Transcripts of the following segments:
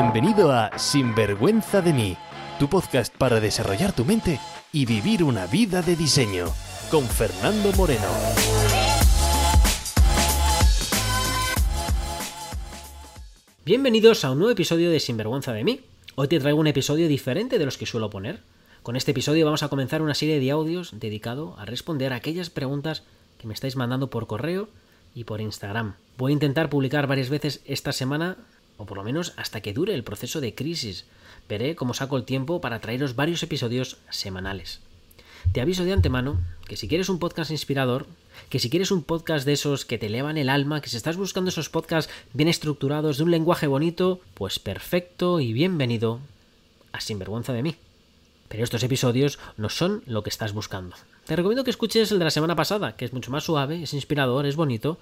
Bienvenido a Sinvergüenza de mí, tu podcast para desarrollar tu mente y vivir una vida de diseño, con Fernando Moreno. Bienvenidos a un nuevo episodio de Sinvergüenza de mí. Hoy te traigo un episodio diferente de los que suelo poner. Con este episodio vamos a comenzar una serie de audios dedicado a responder a aquellas preguntas que me estáis mandando por correo y por Instagram. Voy a intentar publicar varias veces esta semana, o por lo menos hasta que dure el proceso de crisis. Veré cómo saco el tiempo para traeros varios episodios semanales. Te aviso de antemano que si quieres un podcast inspirador, que si quieres un podcast de esos que te elevan el alma, que si estás buscando esos podcasts bien estructurados, de un lenguaje bonito, pues perfecto y bienvenido a Sinvergüenza de mí. Pero estos episodios no son lo que estás buscando. Te recomiendo que escuches el de la semana pasada, que es mucho más suave, es inspirador, es bonito.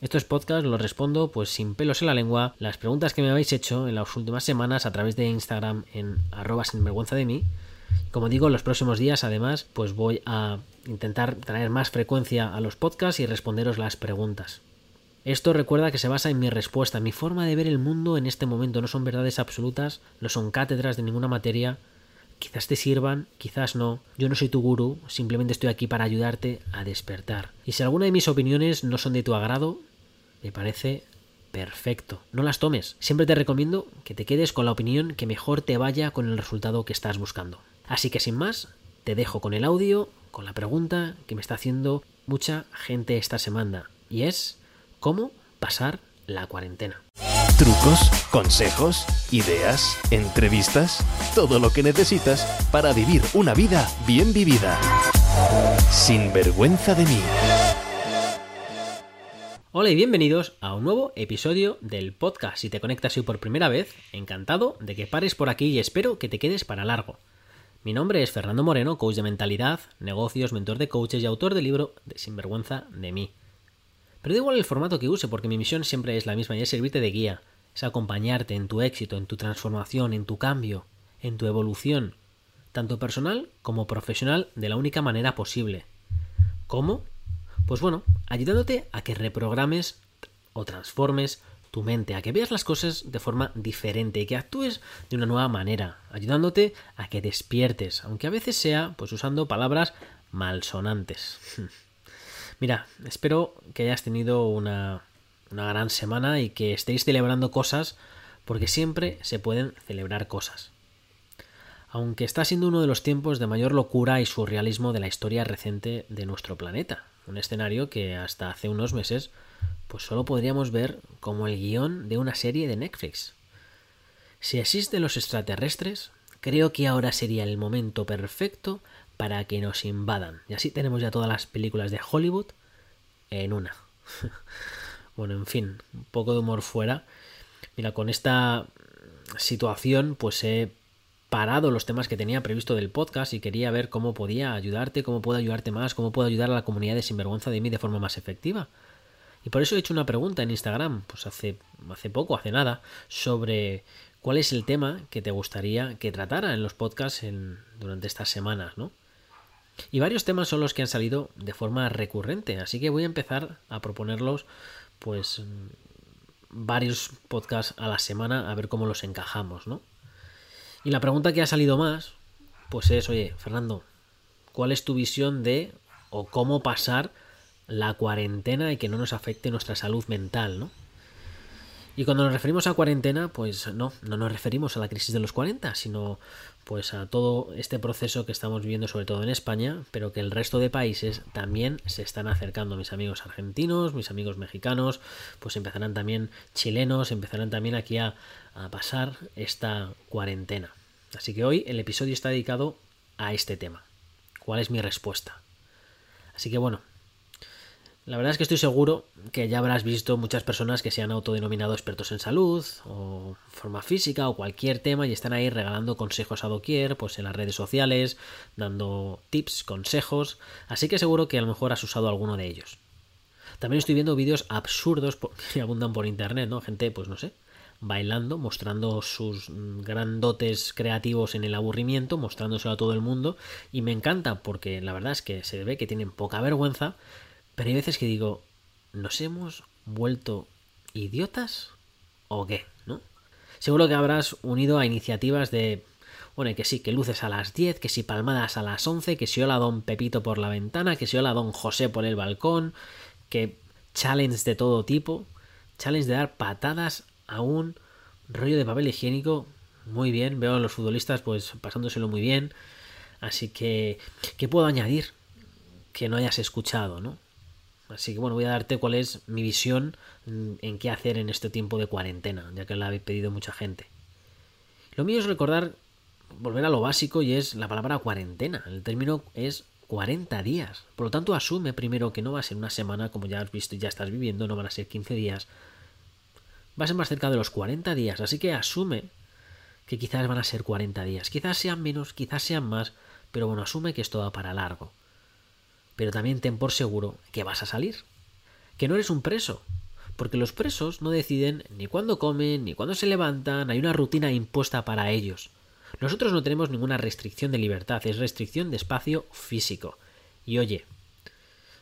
Estos podcasts los respondo pues sin pelos en la lengua, las preguntas que me habéis hecho en las últimas semanas a través de Instagram en arroba sinvergüenza de mí. Como digo, los próximos días además pues voy a intentar traer más frecuencia a los podcasts y responderos las preguntas. Esto recuerda que se basa en mi respuesta, mi forma de ver el mundo en este momento. No son verdades absolutas, no son cátedras de ninguna materia, Quizás te sirvan, quizás no. Yo no soy tu gurú, simplemente estoy aquí para ayudarte a despertar. Y si alguna de mis opiniones no son de tu agrado, me parece perfecto. No las tomes. Siempre te recomiendo que te quedes con la opinión que mejor te vaya con el resultado que estás buscando. Así que sin más, te dejo con el audio, con la pregunta que me está haciendo mucha gente esta semana. Y es, ¿cómo pasar la cuarentena? Trucos, consejos, ideas, entrevistas, todo lo que necesitas para vivir una vida bien vivida. Sin vergüenza de mí. Hola y bienvenidos a un nuevo episodio del podcast. Si te conectas hoy por primera vez, encantado de que pares por aquí y espero que te quedes para largo. Mi nombre es Fernando Moreno, coach de mentalidad, negocios, mentor de coaches y autor del libro de Sinvergüenza de mí. Pero da igual el formato que use, porque mi misión siempre es la misma y es servirte de guía, es acompañarte en tu éxito, en tu transformación, en tu cambio, en tu evolución, tanto personal como profesional, de la única manera posible. ¿Cómo? Pues bueno, ayudándote a que reprogrames o transformes tu mente, a que veas las cosas de forma diferente y que actúes de una nueva manera, ayudándote a que despiertes, aunque a veces sea pues usando palabras malsonantes. Mira, espero que hayas tenido una, una gran semana y que estéis celebrando cosas porque siempre se pueden celebrar cosas. Aunque está siendo uno de los tiempos de mayor locura y surrealismo de la historia reciente de nuestro planeta, un escenario que hasta hace unos meses pues solo podríamos ver como el guion de una serie de Netflix. Si existen los extraterrestres, creo que ahora sería el momento perfecto para que nos invadan. Y así tenemos ya todas las películas de Hollywood en una. bueno, en fin, un poco de humor fuera. Mira, con esta situación pues he parado los temas que tenía previsto del podcast y quería ver cómo podía ayudarte, cómo puedo ayudarte más, cómo puedo ayudar a la comunidad de Sinvergüenza de mí de forma más efectiva. Y por eso he hecho una pregunta en Instagram, pues hace, hace poco, hace nada, sobre cuál es el tema que te gustaría que tratara en los podcasts durante estas semanas, ¿no? Y varios temas son los que han salido de forma recurrente, así que voy a empezar a proponerlos pues varios podcasts a la semana a ver cómo los encajamos, ¿no? Y la pregunta que ha salido más pues es, oye, Fernando, ¿cuál es tu visión de o cómo pasar la cuarentena y que no nos afecte nuestra salud mental, ¿no? Y cuando nos referimos a cuarentena, pues no, no nos referimos a la crisis de los 40, sino pues a todo este proceso que estamos viviendo sobre todo en España, pero que el resto de países también se están acercando. Mis amigos argentinos, mis amigos mexicanos, pues empezarán también chilenos, empezarán también aquí a, a pasar esta cuarentena. Así que hoy el episodio está dedicado a este tema. ¿Cuál es mi respuesta? Así que bueno, la verdad es que estoy seguro que ya habrás visto muchas personas que se han autodenominado expertos en salud o forma física o cualquier tema y están ahí regalando consejos a doquier, pues en las redes sociales, dando tips, consejos, así que seguro que a lo mejor has usado alguno de ellos. También estoy viendo vídeos absurdos que abundan por internet, ¿no? Gente, pues no sé, bailando, mostrando sus grandotes creativos en el aburrimiento, mostrándoselo a todo el mundo y me encanta porque la verdad es que se ve que tienen poca vergüenza pero hay veces que digo, ¿nos hemos vuelto idiotas o qué? ¿No? Seguro que habrás unido a iniciativas de bueno, que sí, que luces a las 10, que si palmadas a las 11, que si hola don Pepito por la ventana, que si hola don José por el balcón, que challenge de todo tipo, challenge de dar patadas a un rollo de papel higiénico, muy bien, veo a los futbolistas pues pasándoselo muy bien, así que, ¿qué puedo añadir que no hayas escuchado, no? Así que bueno, voy a darte cuál es mi visión en qué hacer en este tiempo de cuarentena, ya que la habéis pedido mucha gente. Lo mío es recordar volver a lo básico y es la palabra cuarentena. El término es 40 días. Por lo tanto, asume primero que no va a ser una semana, como ya has visto y ya estás viviendo, no van a ser 15 días. Va a ser más cerca de los 40 días, así que asume que quizás van a ser 40 días. Quizás sean menos, quizás sean más, pero bueno, asume que esto va para largo. Pero también ten por seguro que vas a salir. Que no eres un preso. Porque los presos no deciden ni cuándo comen, ni cuándo se levantan, hay una rutina impuesta para ellos. Nosotros no tenemos ninguna restricción de libertad, es restricción de espacio físico. Y oye,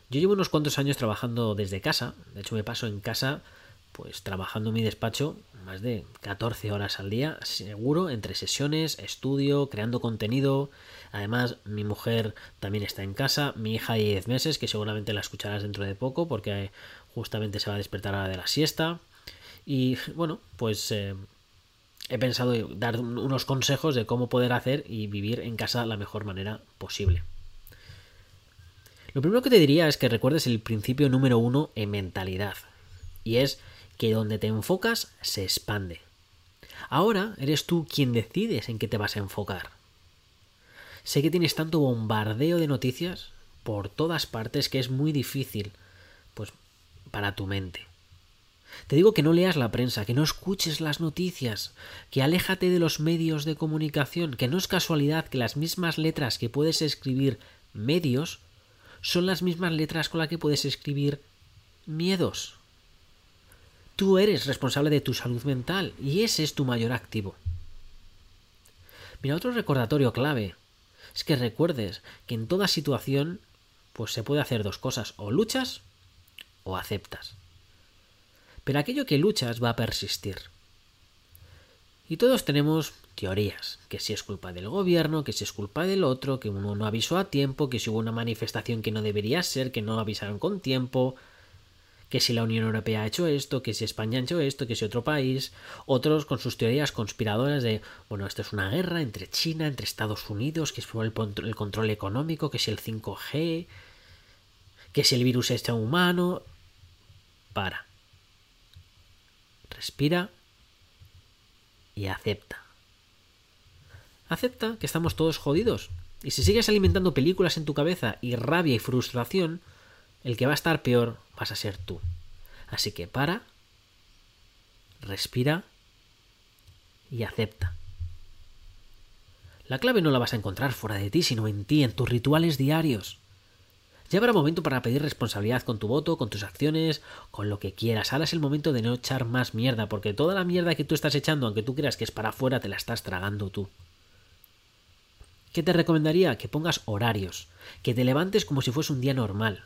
yo llevo unos cuantos años trabajando desde casa, de hecho me paso en casa pues trabajando en mi despacho más de 14 horas al día, seguro, entre sesiones, estudio, creando contenido. Además, mi mujer también está en casa, mi hija de 10 meses, que seguramente la escucharás dentro de poco porque justamente se va a despertar a la de la siesta. Y bueno, pues eh, he pensado dar unos consejos de cómo poder hacer y vivir en casa la mejor manera posible. Lo primero que te diría es que recuerdes el principio número uno en mentalidad, y es que donde te enfocas se expande. Ahora eres tú quien decides en qué te vas a enfocar. Sé que tienes tanto bombardeo de noticias por todas partes que es muy difícil, pues, para tu mente. Te digo que no leas la prensa, que no escuches las noticias, que aléjate de los medios de comunicación, que no es casualidad que las mismas letras que puedes escribir medios son las mismas letras con las que puedes escribir miedos. Tú eres responsable de tu salud mental y ese es tu mayor activo. Mira, otro recordatorio clave es que recuerdes que en toda situación pues se puede hacer dos cosas, o luchas o aceptas. Pero aquello que luchas va a persistir. Y todos tenemos teorías, que si es culpa del gobierno, que si es culpa del otro, que uno no avisó a tiempo, que si hubo una manifestación que no debería ser, que no avisaron con tiempo, que si la Unión Europea ha hecho esto, que si España ha hecho esto, que si otro país, otros con sus teorías conspiradoras de, bueno, esto es una guerra entre China, entre Estados Unidos, que es el, el control económico, que si el 5G, que si el virus es humano. Para. Respira y acepta. Acepta que estamos todos jodidos. Y si sigues alimentando películas en tu cabeza y rabia y frustración, el que va a estar peor vas a ser tú. Así que para, respira y acepta. La clave no la vas a encontrar fuera de ti, sino en ti, en tus rituales diarios. Ya habrá momento para pedir responsabilidad con tu voto, con tus acciones, con lo que quieras. Ahora es el momento de no echar más mierda, porque toda la mierda que tú estás echando, aunque tú creas que es para afuera, te la estás tragando tú. ¿Qué te recomendaría? Que pongas horarios, que te levantes como si fuese un día normal.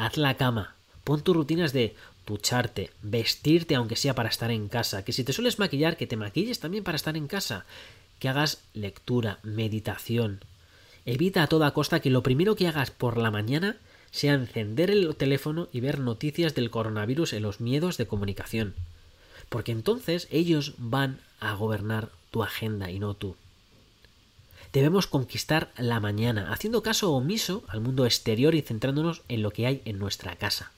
Haz la cama, pon tus rutinas de ducharte, vestirte aunque sea para estar en casa, que si te sueles maquillar, que te maquilles también para estar en casa, que hagas lectura, meditación, Evita a toda costa que lo primero que hagas por la mañana sea encender el teléfono y ver noticias del coronavirus en los miedos de comunicación. Porque entonces ellos van a gobernar tu agenda y no tú. Debemos conquistar la mañana, haciendo caso omiso al mundo exterior y centrándonos en lo que hay en nuestra casa.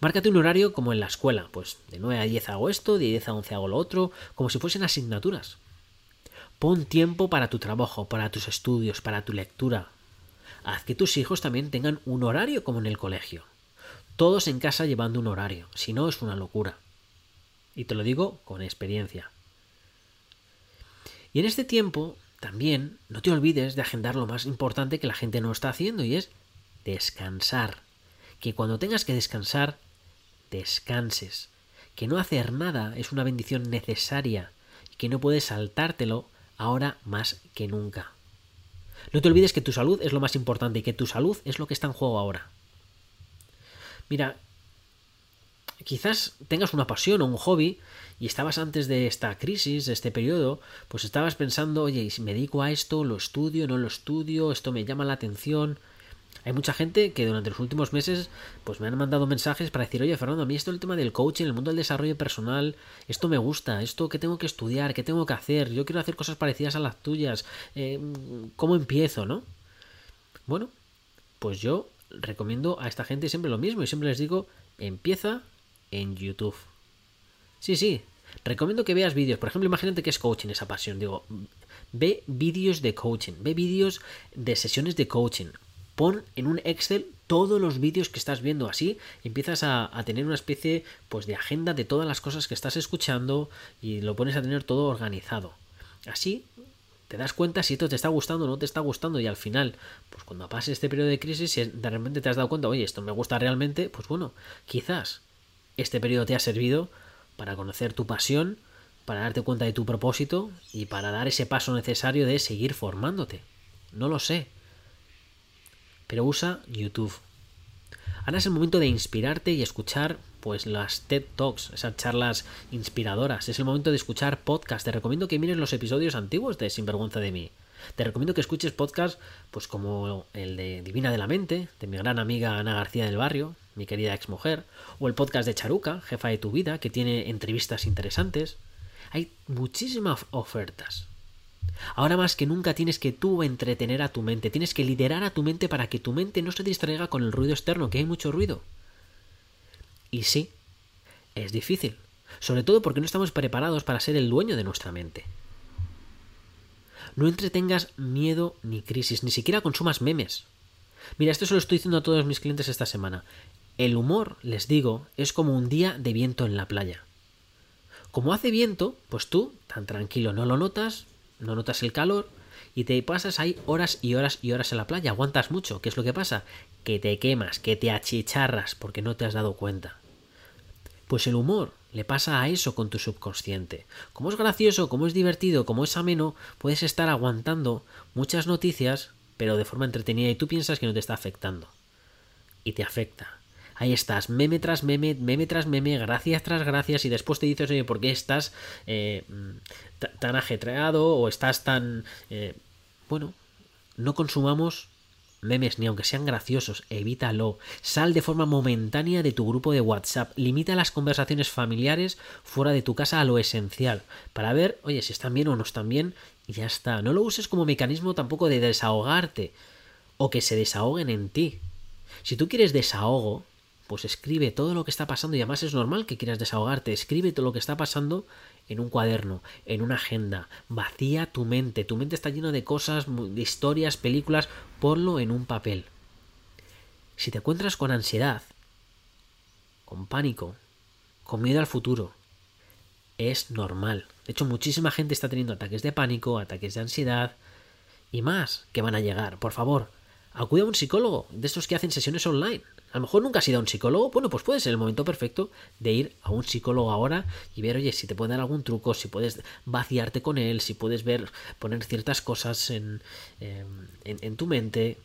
Márcate un horario como en la escuela, pues de 9 a 10 hago esto, de 10 a 11 hago lo otro, como si fuesen asignaturas. Pon tiempo para tu trabajo, para tus estudios, para tu lectura. Haz que tus hijos también tengan un horario como en el colegio. Todos en casa llevando un horario, si no es una locura. Y te lo digo con experiencia. Y en este tiempo, también, no te olvides de agendar lo más importante que la gente no está haciendo y es descansar. Que cuando tengas que descansar, descanses. Que no hacer nada es una bendición necesaria y que no puedes saltártelo ahora más que nunca. No te olvides que tu salud es lo más importante y que tu salud es lo que está en juego ahora. Mira, quizás tengas una pasión o un hobby y estabas antes de esta crisis, de este periodo, pues estabas pensando, oye, si me dedico a esto, lo estudio, no lo estudio, esto me llama la atención. Hay mucha gente que durante los últimos meses pues me han mandado mensajes para decir, oye Fernando, a mí esto el tema del coaching, el mundo del desarrollo personal, esto me gusta, esto que tengo que estudiar, qué tengo que hacer, yo quiero hacer cosas parecidas a las tuyas, eh, ¿cómo empiezo, no? Bueno, pues yo recomiendo a esta gente siempre lo mismo y siempre les digo, empieza en YouTube. Sí, sí, recomiendo que veas vídeos, por ejemplo, imagínate que es coaching esa pasión, digo, ve vídeos de coaching, ve vídeos de sesiones de coaching, pon en un Excel todos los vídeos que estás viendo. Así empiezas a, tener una especie pues de agenda de todas las cosas que estás escuchando y lo pones a tener todo organizado. Así te das cuenta si esto te está gustando o no te está gustando y al final pues cuando pase este periodo de crisis si de repente te has dado cuenta oye esto me gusta realmente pues bueno quizás este periodo te ha servido para conocer tu pasión para darte cuenta de tu propósito y para dar ese paso necesario de seguir formándote no lo sé pero usa YouTube. Ahora es el momento de inspirarte y escuchar pues las TED Talks, esas charlas inspiradoras. Es el momento de escuchar podcasts. Te recomiendo que mires los episodios antiguos de Sinvergüenza de mí. Te recomiendo que escuches podcasts pues como el de Divina de la Mente, de mi gran amiga Ana García del Barrio, mi querida exmujer, o el podcast de Charuca, jefa de tu vida, que tiene entrevistas interesantes. Hay muchísimas ofertas. Ahora más que nunca tienes que tú entretener a tu mente, tienes que liderar a tu mente para que tu mente no se distraiga con el ruido externo, que hay mucho ruido. Y sí, es difícil, sobre todo porque no estamos preparados para ser el dueño de nuestra mente. No entretengas miedo ni crisis, ni siquiera consumas memes. Mira, esto se lo estoy diciendo a todos mis clientes esta semana. El humor, les digo, es como un día de viento en la playa. Como hace viento, pues tú, tan tranquilo, no lo notas, no notas el calor y te pasas ahí horas y horas y horas en la playa, aguantas mucho. ¿Qué es lo que pasa? Que te quemas, que te achicharras porque no te has dado cuenta. Pues el humor le pasa a eso con tu subconsciente. Como es gracioso, como es divertido, como es ameno, puedes estar aguantando muchas noticias, pero de forma entretenida y tú piensas que no te está afectando. Y te afecta. Ahí estás, meme tras meme, meme tras meme, gracias tras gracias, y después te dices, oye, ¿por qué estás eh, tan ajetreado o estás tan... Eh, bueno, no consumamos memes ni aunque sean graciosos, evítalo. Sal de forma momentánea de tu grupo de WhatsApp. Limita las conversaciones familiares fuera de tu casa a lo esencial. Para ver, oye, si están bien o no están bien. Y ya está. No lo uses como mecanismo tampoco de desahogarte. O que se desahoguen en ti. Si tú quieres desahogo, pues escribe todo lo que está pasando. Y además es normal que quieras desahogarte. Escribe todo lo que está pasando en un cuaderno, en una agenda. Vacía tu mente. Tu mente está llena de cosas, de historias, películas. Ponlo en un papel. Si te encuentras con ansiedad, con pánico, con miedo al futuro, es normal. De hecho, muchísima gente está teniendo ataques de pánico, ataques de ansiedad y más que van a llegar. Por favor, acude a un psicólogo, de estos que hacen sesiones online. A lo mejor nunca has ido a un psicólogo, bueno, pues puede ser el momento perfecto de ir a un psicólogo ahora y ver, oye, si te puede dar algún truco, si puedes vaciarte con él, si puedes ver, poner ciertas cosas en, em, en, en tu mente.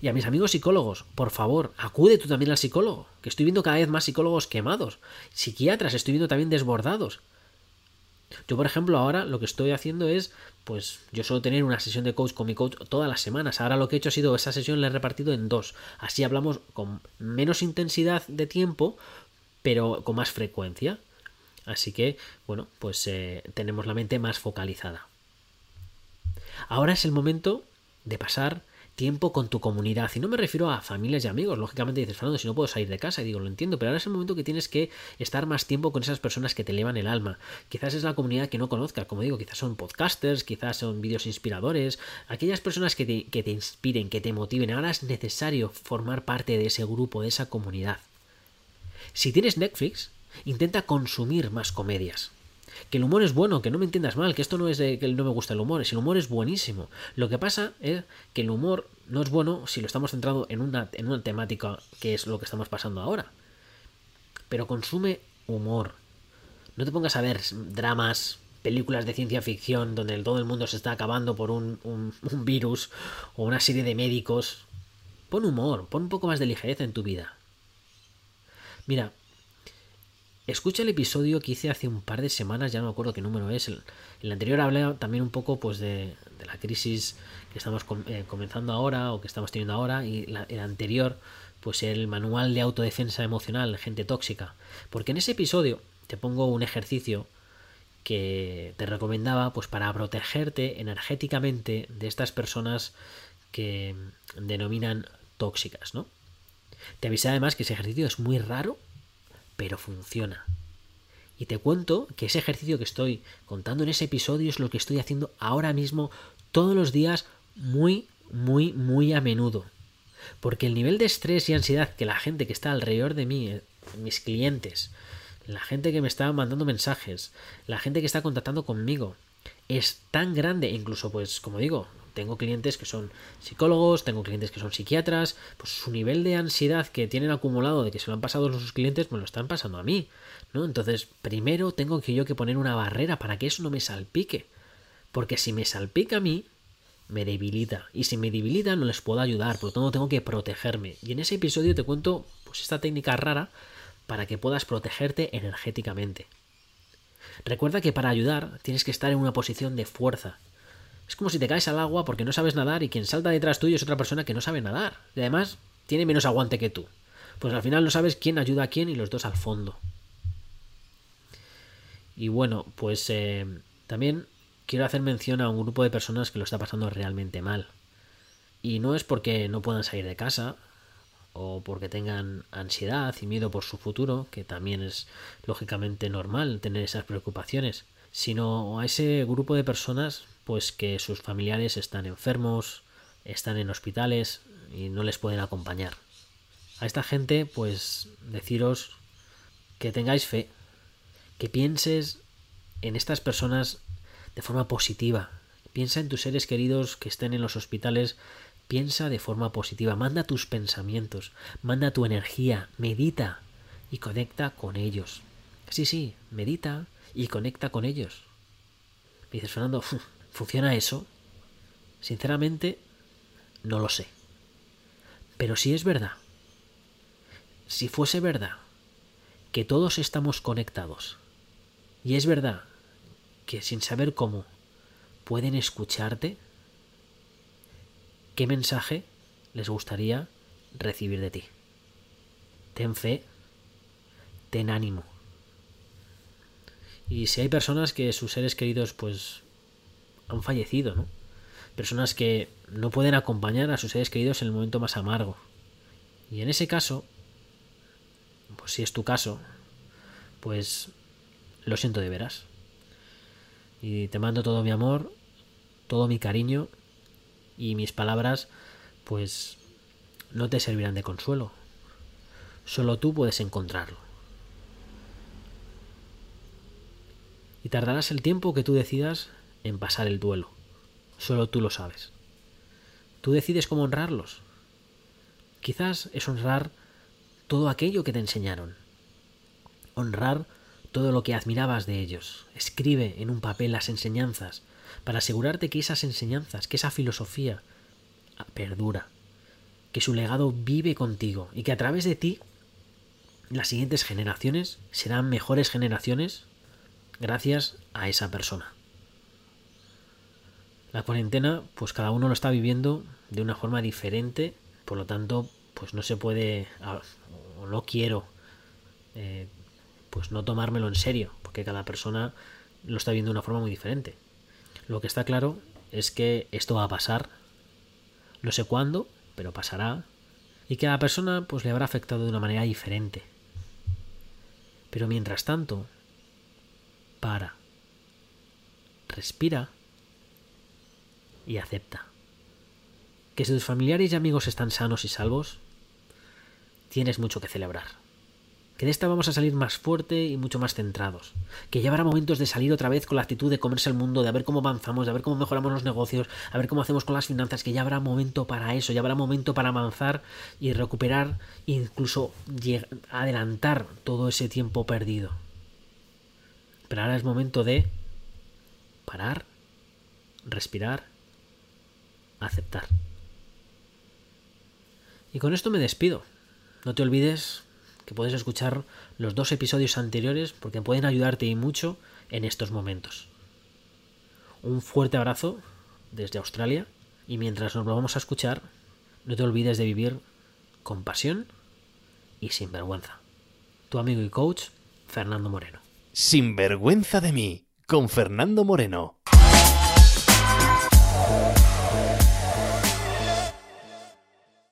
Y a mis amigos psicólogos, por favor, acude tú también al psicólogo, que estoy viendo cada vez más psicólogos quemados, psiquiatras, estoy viendo también desbordados. Yo, por ejemplo, ahora lo que estoy haciendo es, pues, yo suelo tener una sesión de coach con mi coach todas las semanas. Ahora lo que he hecho ha sido esa sesión la he repartido en dos. Así hablamos con menos intensidad de tiempo, pero con más frecuencia. Así que, bueno, pues eh, tenemos la mente más focalizada. Ahora es el momento de pasar tiempo con tu comunidad. Y no me refiero a familias y amigos. Lógicamente dices, Fernando, si no puedo salir de casa, y digo, lo entiendo, pero ahora es el momento que tienes que estar más tiempo con esas personas que te elevan el alma. Quizás es la comunidad que no conozcas, como digo, quizás son podcasters, quizás son vídeos inspiradores, aquellas personas que te, que te inspiren, que te motiven. Ahora es necesario formar parte de ese grupo, de esa comunidad. Si tienes Netflix, intenta consumir más comedias. Que el humor es bueno, que no me entiendas mal, que esto no es de que no me gusta el humor, es el humor es buenísimo. Lo que pasa es que el humor no es bueno si lo estamos centrado en una, en una temática que es lo que estamos pasando ahora. Pero consume humor. No te pongas a ver dramas, películas de ciencia ficción donde todo el mundo se está acabando por un, un, un virus o una serie de médicos. Pon humor, pon un poco más de ligereza en tu vida. Mira, escucha el episodio que hice hace un par de semanas, ya no me acuerdo qué número es. El, el anterior hablé también un poco pues de, de la crisis que estamos eh, comenzando ahora o que estamos teniendo ahora y el anterior pues el manual de autodefensa emocional, gente tóxica. Porque en ese episodio te pongo un ejercicio que te recomendaba pues para protegerte energéticamente de estas personas que denominan tóxicas, ¿no? Te avisé además que ese ejercicio es muy raro, pero funciona. Y te cuento que ese ejercicio que estoy contando en ese episodio es lo que estoy haciendo ahora mismo todos los días muy, muy, muy a menudo. Porque el nivel de estrés y ansiedad que la gente que está alrededor de mí, eh, mis clientes, la gente que me está mandando mensajes, la gente que está contactando conmigo, es tan grande, incluso pues como digo, tengo clientes que son psicólogos, tengo clientes que son psiquiatras, pues su nivel de ansiedad que tienen acumulado de que se lo han pasado a sus clientes, me lo están pasando a mí, ¿no? Entonces, primero tengo que yo que poner una barrera para que eso no me salpique. Porque si me salpica a mí, me debilita. Y si me debilita, no les puedo ayudar. Por lo tanto, tengo que protegerme. Y en ese episodio te cuento pues, esta técnica rara para que puedas protegerte energéticamente. Recuerda que para ayudar tienes que estar en una posición de fuerza. Es como si te caes al agua porque no sabes nadar y quien salta detrás tuyo es otra persona que no sabe nadar. Y además tiene menos aguante que tú. Pues al final no sabes quién ayuda a quién y los dos al fondo. Y bueno, pues eh, también quiero hacer mención a un grupo de personas que lo está pasando realmente mal. Y no es porque no puedan salir de casa o porque tengan ansiedad y miedo por su futuro, que también es lógicamente normal tener esas preocupaciones, sino a ese grupo de personas pues que sus familiares están enfermos, están en hospitales y no les pueden acompañar. A esta gente pues deciros que tengáis fe, que pienses en estas personas de forma positiva. Piensa en tus seres queridos que estén en los hospitales. Piensa de forma positiva. Manda tus pensamientos. Manda tu energía. Medita y conecta con ellos. Sí, sí, medita y conecta con ellos. dices, Fernando, ¿funciona eso? Sinceramente, no lo sé. Pero si es verdad, si fuese verdad que todos estamos conectados, y es verdad que sin saber cómo pueden escucharte, ¿qué mensaje les gustaría recibir de ti? Ten fe, ten ánimo. Y si hay personas que sus seres queridos pues han fallecido, ¿no? Personas que no pueden acompañar a sus seres queridos en el momento más amargo. Y en ese caso, pues si es tu caso, pues lo siento de veras. Y te mando todo mi amor, todo mi cariño y mis palabras pues no te servirán de consuelo. Solo tú puedes encontrarlo. Y tardarás el tiempo que tú decidas en pasar el duelo. Solo tú lo sabes. Tú decides cómo honrarlos. Quizás es honrar todo aquello que te enseñaron. Honrar todo lo que admirabas de ellos. Escribe en un papel las enseñanzas para asegurarte que esas enseñanzas, que esa filosofía perdura, que su legado vive contigo y que a través de ti las siguientes generaciones serán mejores generaciones gracias a esa persona. La cuarentena, pues cada uno lo está viviendo de una forma diferente, por lo tanto, pues no se puede, o no quiero eh, pues no tomármelo en serio, porque cada persona lo está viendo de una forma muy diferente. Lo que está claro es que esto va a pasar, no sé cuándo, pero pasará, y que a la persona pues le habrá afectado de una manera diferente. Pero mientras tanto, para, respira y acepta. Que si tus familiares y amigos están sanos y salvos, tienes mucho que celebrar que de esta vamos a salir más fuerte y mucho más centrados, que ya habrá momentos de salir otra vez con la actitud de comerse el mundo, de ver cómo avanzamos, de ver cómo mejoramos los negocios, a ver cómo hacemos con las finanzas, que ya habrá momento para eso, ya habrá momento para avanzar y recuperar, incluso adelantar todo ese tiempo perdido. Pero ahora es momento de parar, respirar, aceptar. Y con esto me despido. No te olvides que puedes escuchar los dos episodios anteriores porque pueden ayudarte y mucho en estos momentos. Un fuerte abrazo desde Australia y mientras nos vamos a escuchar, no te olvides de vivir con pasión y sin vergüenza. Tu amigo y coach, Fernando Moreno. Sin vergüenza de mí, con Fernando Moreno.